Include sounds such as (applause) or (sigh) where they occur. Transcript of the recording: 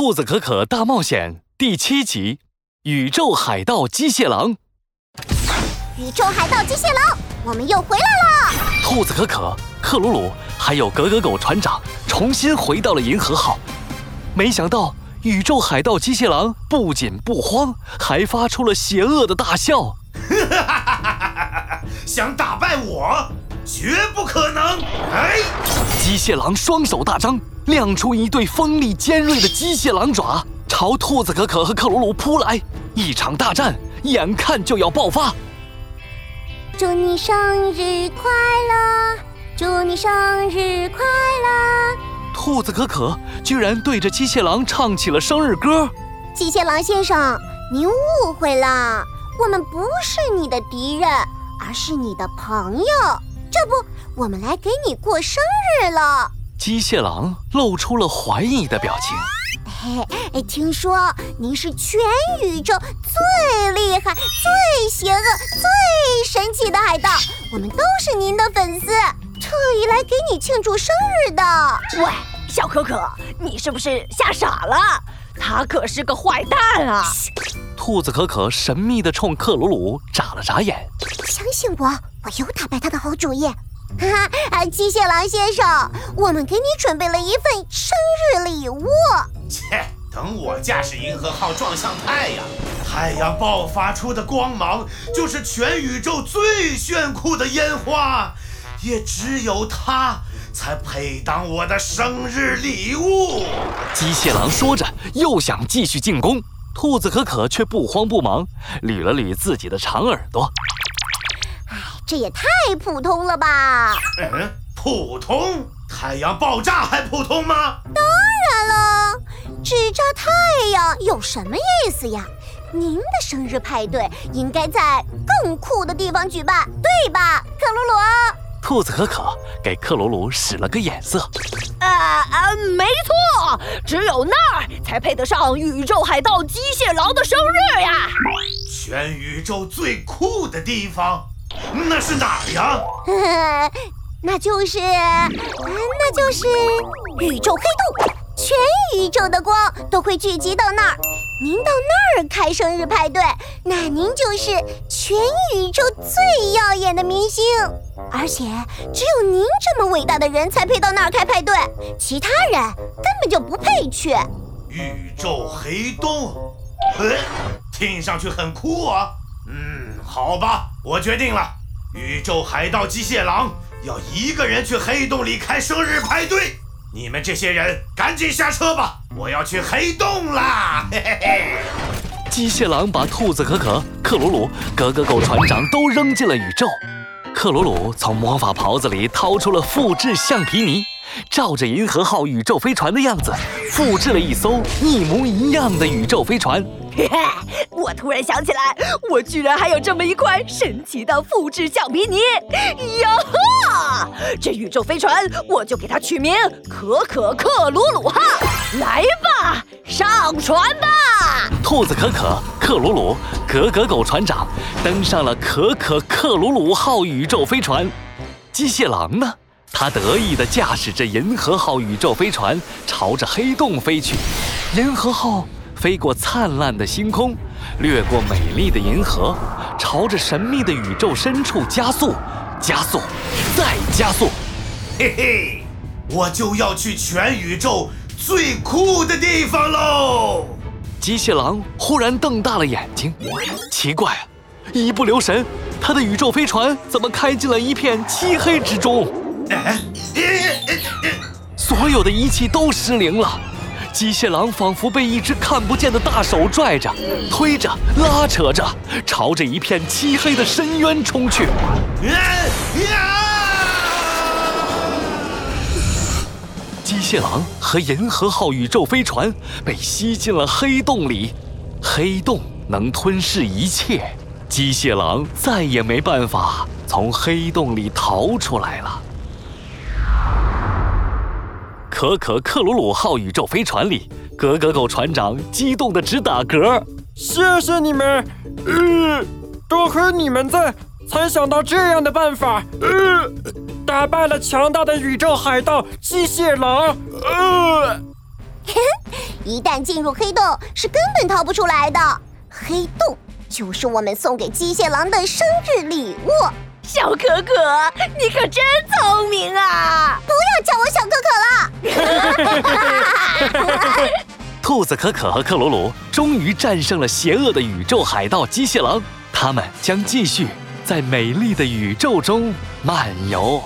兔子可可大冒险》第七集《宇宙海盗机械狼》。宇宙海盗机械狼，我们又回来了！兔子可可、克鲁鲁还有格格狗船长重新回到了银河号。没想到，宇宙海盗机械狼不仅不慌，还发出了邪恶的大笑。(laughs) 想打败我，绝不可能！哎！机械狼双手大张，亮出一对锋利尖锐的机械狼爪，朝兔子可可和克鲁鲁扑来。一场大战眼看就要爆发。祝你生日快乐！祝你生日快乐！兔子可可居然对着机械狼唱起了生日歌。机械狼先生，您误会了，我们不是你的敌人，而是你的朋友。这不，我们来给你过生日了。机械狼露出了怀疑的表情。嘿，听说您是全宇宙最厉害、最邪恶、最神奇的海盗，我们都是您的粉丝，特意来给你庆祝生日的。喂，小可可，你是不是吓傻了？他可是个坏蛋啊！兔子可可神秘地冲克鲁鲁眨了眨眼。相信我，我有打败他的好主意。哈 (laughs) 哈，机械狼先生，我们给你准备了一份生日礼物。切，等我驾驶银河号撞向太阳，太阳爆发出的光芒就是全宇宙最炫酷的烟花，也只有它才配当我的生日礼物。机械狼说着，又想继续进攻，兔子可可却不慌不忙，捋了捋自己的长耳朵。这也太普通了吧！嗯，普通？太阳爆炸还普通吗？当然了，只炸太阳有什么意思呀？您的生日派对应该在更酷的地方举办，对吧，克鲁鲁？兔子可可给克鲁鲁使了个眼色。啊啊，没错，只有那儿才配得上宇宙海盗机械狼的生日呀！全宇宙最酷的地方。那是哪儿呀？(laughs) 那就是，那就是宇宙黑洞，全宇宙的光都会聚集到那儿。您到那儿开生日派对，那您就是全宇宙最耀眼的明星。而且只有您这么伟大的人才配到那儿开派对，其他人根本就不配去。宇宙黑洞，哎，(laughs) 听上去很酷啊。嗯，好吧，我决定了，宇宙海盗机械狼要一个人去黑洞里开生日派对。你们这些人赶紧下车吧，我要去黑洞啦！嘿嘿嘿。机械狼把兔子可可、克鲁鲁、格格狗船长都扔进了宇宙。克鲁鲁从魔法袍子里掏出了复制橡皮泥。照着银河号宇宙飞船的样子，复制了一艘一模一样的宇宙飞船。嘿嘿，我突然想起来，我居然还有这么一块神奇的复制橡皮泥！呀哈，这宇宙飞船我就给它取名“可可克鲁鲁号”。来吧，上船吧！兔子可可、克鲁鲁、格格狗船长登上了可可克鲁鲁号宇宙飞船。机械狼呢？他得意地驾驶着银河号宇宙飞船，朝着黑洞飞去。银河号飞过灿烂的星空，掠过美丽的银河，朝着神秘的宇宙深处加速，加速，再加速。嘿嘿，我就要去全宇宙最酷的地方喽！机械狼忽然瞪大了眼睛，奇怪啊，一不留神，他的宇宙飞船怎么开进了一片漆黑之中？所有的仪器都失灵了，机械狼仿佛被一只看不见的大手拽着、推着、拉扯着，朝着一片漆黑的深渊冲去。机械狼和银河号宇宙飞船被吸进了黑洞里，黑洞能吞噬一切，机械狼再也没办法从黑洞里逃出来了。可可克鲁鲁号宇宙飞船里，格格狗船长激动的直打嗝。谢谢你们，呃，多亏你们在，才想到这样的办法，呃，打败了强大的宇宙海盗机械狼，呃。(laughs) 一旦进入黑洞，是根本逃不出来的。黑洞就是我们送给机械狼的生日礼物。小可可，你可真聪明啊！不要叫我小可可了。(laughs) 兔子可可和克鲁鲁终于战胜了邪恶的宇宙海盗机械狼，他们将继续在美丽的宇宙中漫游。